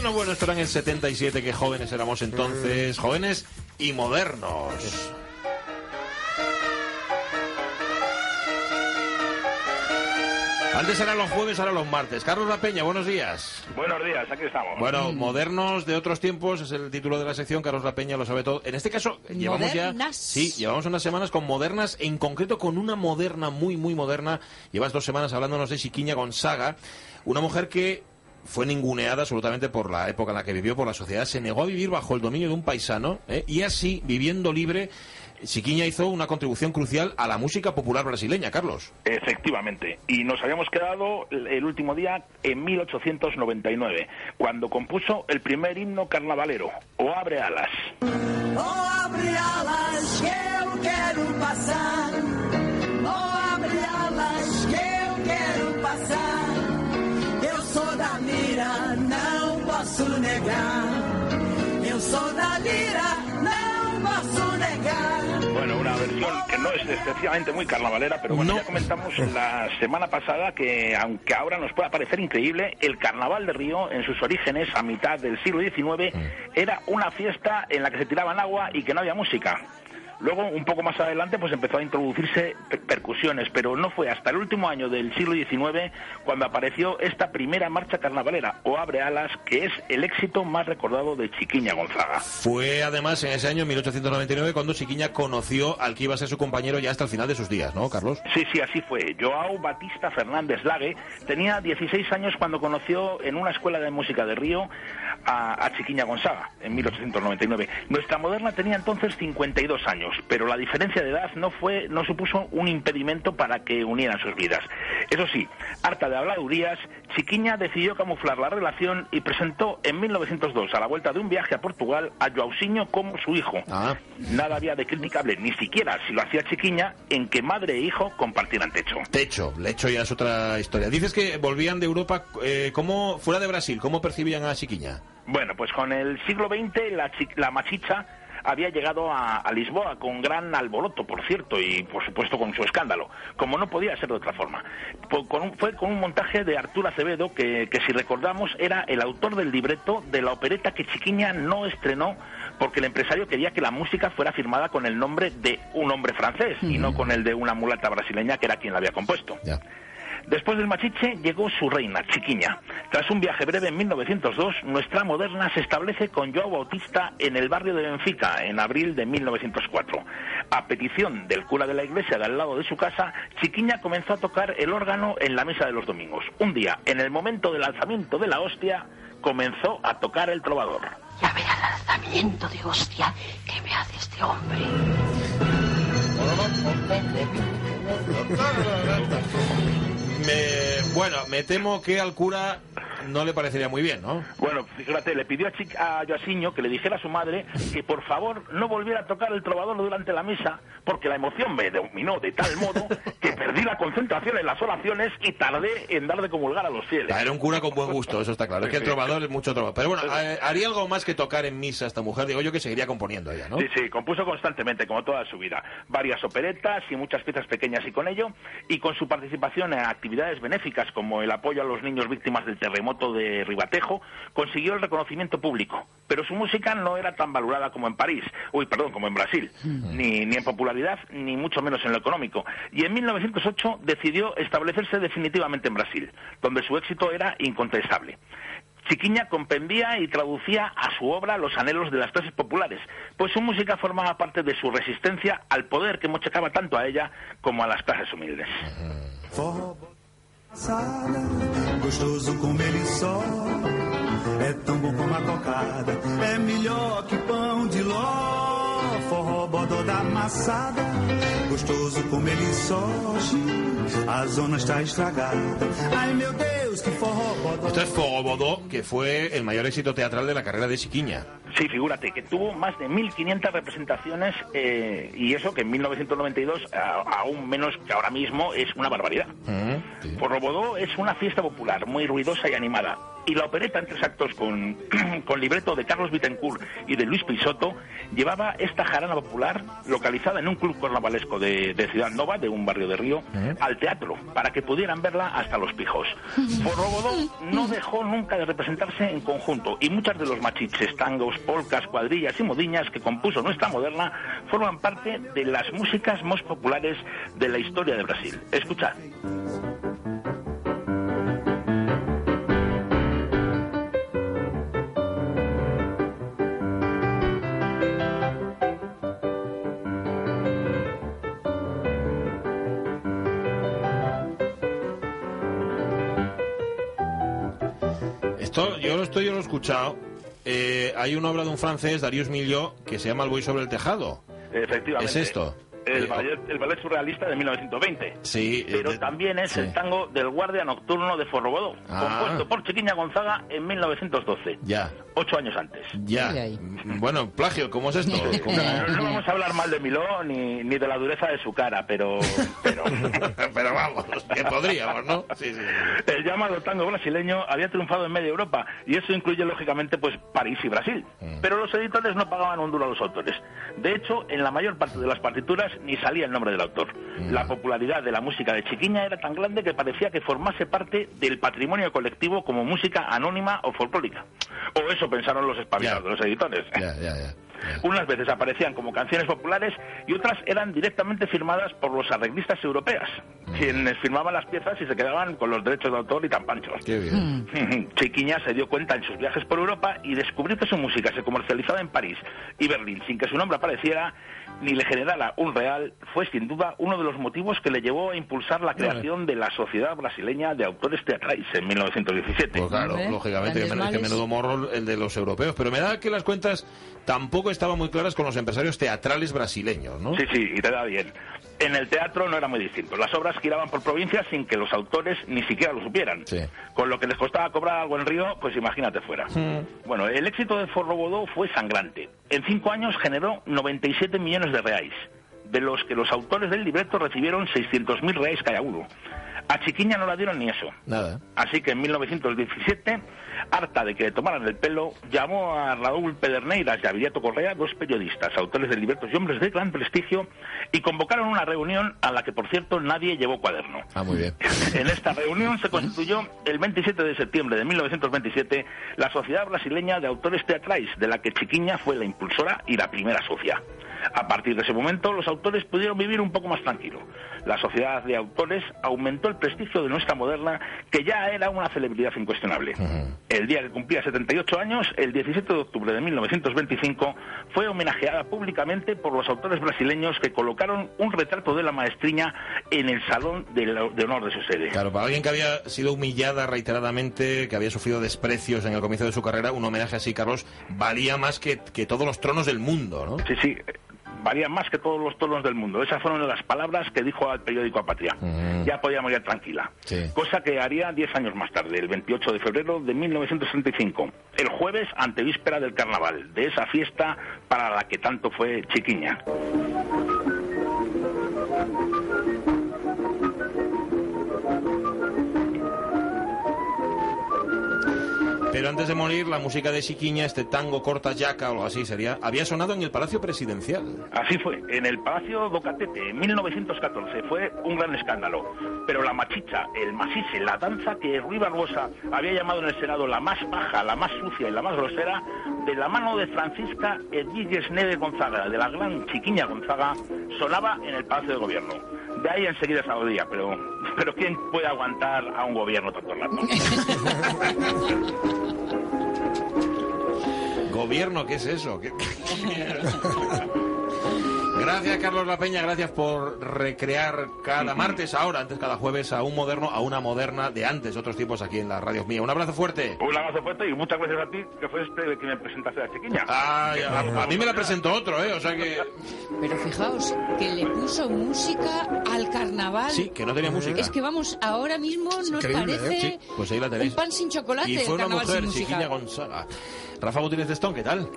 Bueno, bueno, esto era en el 77, que jóvenes éramos entonces, jóvenes y modernos. Antes eran los jueves, ahora los martes. Carlos La Peña, buenos días. Buenos días, aquí estamos. Bueno, modernos de otros tiempos es el título de la sección. Carlos La Peña lo sabe todo. En este caso, llevamos ya. Modernas. Sí, llevamos unas semanas con modernas, en concreto con una moderna muy, muy moderna. Llevas dos semanas hablándonos de Chiquiña Gonzaga, una mujer que fue ninguneada absolutamente por la época en la que vivió, por la sociedad. Se negó a vivir bajo el dominio de un paisano ¿eh? y así, viviendo libre. Chiquiña hizo una contribución crucial a la música popular brasileña, Carlos. Efectivamente. Y nos habíamos quedado el último día en 1899, cuando compuso el primer himno carnavalero, O Abre Alas. Oh, abre alas que eu quero passar. Negar. Eu sou da lira, não posso negar. Bueno, una versión que no es excesivamente muy carnavalera, pero bueno, No. ya comentamos la semana pasada que, aunque ahora nos pueda parecer increíble, el Carnaval de Río, en sus orígenes, a mitad del siglo XIX, era una fiesta en la que se tiraban agua y que no había música. Luego, un poco más adelante, pues empezó a introducirse per- percusiones, pero no fue hasta el último año del siglo XIX cuando apareció esta primera marcha carnavalera, o Abre Alas, que es el éxito más recordado de Chiquiña Gonzaga. Fue además en ese año, en 1899, cuando Chiquiña conoció al que iba a ser su compañero ya hasta el final de sus días, ¿no, Carlos? Sí, sí, así fue. Joao Batista Fernández Lague tenía 16 años cuando conoció en una escuela de música de Río a, a Chiquiña Gonzaga, en 1899. Nuestra moderna tenía entonces 52 años, pero la diferencia de edad no fue, no supuso un impedimento para que unieran sus vidas. Eso sí, harta de habladurías, Chiquiña decidió camuflar la relación y presentó en 1902, a la vuelta de un viaje a Portugal, a Joausinho como su hijo. Ah. Nada había de criticable, ni siquiera si lo hacía Chiquiña, en que madre e hijo compartieran techo. Techo, Lecho ya es otra historia. Dices que volvían de Europa, eh, ¿cómo, fuera de Brasil, ¿cómo percibían a Chiquiña? Bueno, pues con el siglo XX la, la machicha había llegado a, a Lisboa con gran alboroto, por cierto, y por supuesto con su escándalo, como no podía ser de otra forma. Po- con un- fue con un montaje de Arturo Acevedo, que, que si recordamos era el autor del libreto de la opereta que Chiquiña no estrenó porque el empresario quería que la música fuera firmada con el nombre de un hombre francés y no con el de una mulata brasileña que era quien la había compuesto. Después del machiche llegó su reina, Chiquiña. Tras un viaje breve en 1902, nuestra moderna se establece con Joao Bautista en el barrio de Benfica en abril de 1904. A petición del cura de la iglesia de al lado de su casa, Chiquiña comenzó a tocar el órgano en la misa de los domingos. Un día, en el momento del alzamiento de la hostia, comenzó a tocar el trovador. Ya verá el alzamiento de hostia que me hace este hombre. Me, bueno, me temo que al cura no le parecería muy bien, ¿no? Bueno, fíjate, le pidió a, Chic- a que le dijera a su madre que por favor no volviera a tocar el trovador durante la misa, porque la emoción me dominó de tal modo que perdí la concentración en las oraciones y tardé en dar de comulgar a los fieles. Era un cura con buen gusto, eso está claro. Es que el trovador es mucho trovador. Pero bueno, eh, haría algo más que tocar en misa esta mujer. Digo yo que seguiría componiendo ella, ¿no? Sí, sí, compuso constantemente, como toda su vida, varias operetas y muchas piezas pequeñas y con ello, y con su participación en actividades benéficas como el apoyo a los niños víctimas del terremoto de Ribatejo, consiguió el reconocimiento público. Pero su música no era tan valorada como en París, uy, perdón, como en Brasil, ni, ni en popularidad, ni mucho menos en lo económico. Y en 1908 decidió establecerse definitivamente en Brasil, donde su éxito era incontestable. Chiquiña comprendía y traducía a su obra los anhelos de las clases populares, pues su música formaba parte de su resistencia al poder que mochacaba tanto a ella como a las clases humildes. Gostoso como ele só. É tão bom como a cocada, é melhor que pão de ló. Forró bodó da amassada, gostoso como ele só. A zona está estragada. Ai meu Deus, que forró. Esto es Fogobodó, que fue el mayor éxito teatral de la carrera de Chiquiña. Sí, figúrate, que tuvo más de 1.500 representaciones eh, y eso que en 1992, a- aún menos que ahora mismo, es una barbaridad. Mm, sí. Porrobodó es una fiesta popular muy ruidosa y animada. Y la opereta en tres actos con, con libreto de Carlos Bittencourt y de Luis Pisotto llevaba esta jarana popular localizada en un club carnavalesco de, de Ciudad Nova, de un barrio de Río, al teatro, para que pudieran verla hasta los pijos. Forrobodó no dejó nunca de representarse en conjunto y muchas de los machiches, tangos, polcas, cuadrillas y modiñas que compuso nuestra moderna forman parte de las músicas más populares de la historia de Brasil. Escuchad. Esto, yo lo estoy, yo lo he escuchado. Eh, hay una obra de un francés, Darius Milhaud, que se llama El buey sobre el tejado. Efectivamente. ¿Es esto? El Eh, ballet, el ballet surrealista de 1920. Sí. eh, Pero de- también es sí. el tango del Guardia Nocturno de Forrobodó, Ah. compuesto por Chiquiña Gonzaga en 1912, Ya, ocho años antes. ya. Mm, Bueno, plagio, ¿cómo es esto? ¿Cómo- No, no vamos a hablar mal de Miló ni, ni de la dureza de su cara, pero, pero Pero vamos, que podríamos, ¿no? Sí, sí. el llamado tango brasileño había triunfado en media Europa y eso incluye lógicamente pues París y Brasil. Mm. Pero los editores no pagaban un duro a los autores. De hecho, en la mayor parte de las partituras ni salía el nombre del autor. Mm. La popularidad de la música de Chiquiña era tan grande que parecía que formase parte del patrimonio colectivo como música anónima o folclórica. O eso pensaron los espabilados los editores. Ya, ya, ya. Unas veces aparecían como canciones populares y otras eran directamente firmadas por los arreglistas europeas, quienes firmaban las piezas y se quedaban con los derechos de autor y tan panchos. Qué bien. Chiquiña se dio cuenta en sus viajes por Europa y descubrió que su música se comercializaba en París y Berlín sin que su nombre apareciera ni le generara un real, fue sin duda uno de los motivos que le llevó a impulsar la creación de la Sociedad Brasileña de Autores Teatrais en 1917. Pues claro, Hombre, lógicamente, que menudo morro el de los europeos. Pero me da que las cuentas tampoco estaban muy claras con los empresarios teatrales brasileños, ¿no? Sí, sí, y te da bien. En el teatro no era muy distinto. Las obras giraban por provincias sin que los autores ni siquiera lo supieran. Sí. Con lo que les costaba cobrar algo en Río, pues imagínate fuera. Bueno, el éxito de Forrobodó fue sangrante. En cinco años generó 97 millones de reais, de los que los autores del libreto recibieron 600.000 reais cada uno. A Chiquiña no la dieron ni eso. Nada. Así que en 1917, harta de que le tomaran el pelo, llamó a Raúl Pederneiras y a Viriato Correa, dos periodistas, autores de libretos y hombres de gran prestigio, y convocaron una reunión a la que, por cierto, nadie llevó cuaderno. Ah, muy bien. En esta reunión se constituyó el 27 de septiembre de 1927 la Sociedad Brasileña de Autores Teatrais, de la que Chiquiña fue la impulsora y la primera socia. A partir de ese momento, los autores pudieron vivir un poco más tranquilo. La Sociedad de Autores aumentó el prestigio de nuestra moderna, que ya era una celebridad incuestionable. El día que cumplía 78 años, el 17 de octubre de 1925, fue homenajeada públicamente por los autores brasileños que colocaron un retrato de la maestriña en el salón de, honor de su sede. Claro, para alguien que había sido humillada reiteradamente, que había sufrido desprecios en el comienzo de su carrera, un homenaje así, Carlos, valía más que, que todos los tronos del mundo, ¿no? Sí, sí, varían más que todos los tonos del mundo. Esas fueron las palabras que dijo al periódico Apatria. Ya podía morir tranquila. Sí. Cosa que haría 10 años más tarde, el 28 de febrero de 1935, el jueves antevíspera del carnaval, de esa fiesta para la que tanto fue chiquiña. Pero antes de morir, la música de Chiquiña, este tango corta yaca o algo así sería, había sonado en el Palacio Presidencial. Así fue, en el Palacio do Catete, en 1914, fue un gran escándalo. Pero la machicha, el masise, la danza que Rui Barbosa había llamado en el Senado la más baja, la más sucia y la más grosera, de la mano de Francisca Edilles Neve Gonzaga, de la gran chiquiña Gonzaga, sonaba en el Palacio de Gobierno. De ahí enseguida se aplaudía, pero, pero ¿quién puede aguantar a un gobierno tanto rato? Gobierno, ¿qué es eso? ¿Qué- Gracias, Carlos La Peña, gracias por recrear cada martes ahora, antes cada jueves, a un moderno, a una moderna de antes, otros tiempos aquí en las radios mías. Un abrazo fuerte. Un abrazo fuerte y muchas gracias a ti, que fue este que me presentaste a la chiquiña. Ay, a, a mí me la presentó otro, ¿eh? O sea que... Pero fijaos que le puso música al carnaval. Sí, que no tenía música. Es que vamos, ahora mismo nos increíble, ¿eh? parece Sí, pues ahí la tenéis. un pan sin chocolate Y el fue una carnaval mujer, sin música. Chiquiña Gonzaga. Rafa Gutiérrez de Stone, ¿qué tal?